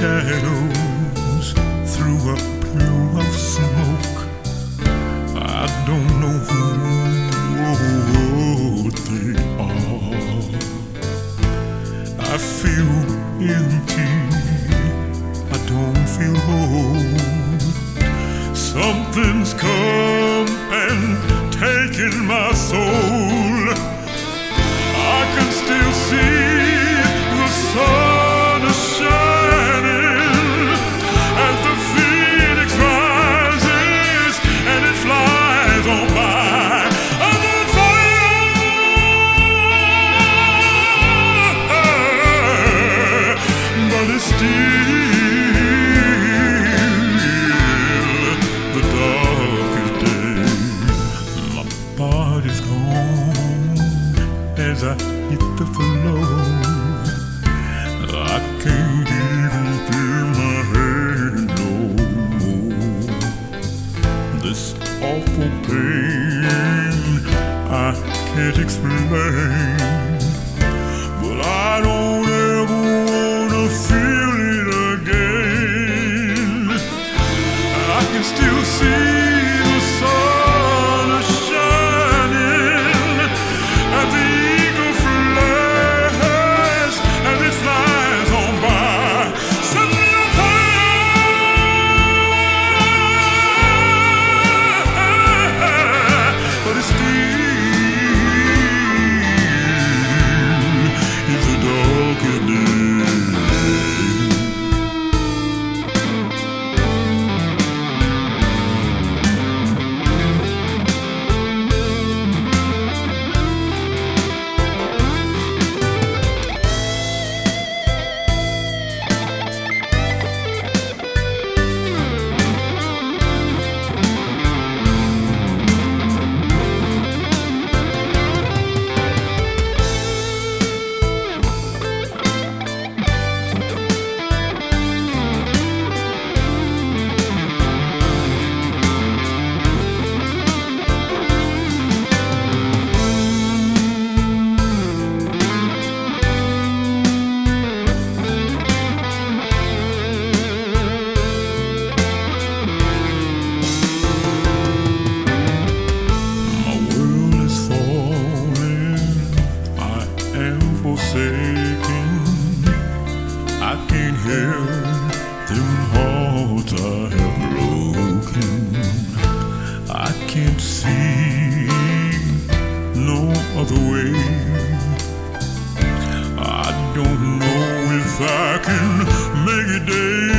shadows through a plume of smoke. I don't know who they are. I feel empty. I don't feel whole. Something's come and taken my soul. I can still see hit the floor. I can't even feel my head no more. This awful pain I can't explain, I don't know if I can make it day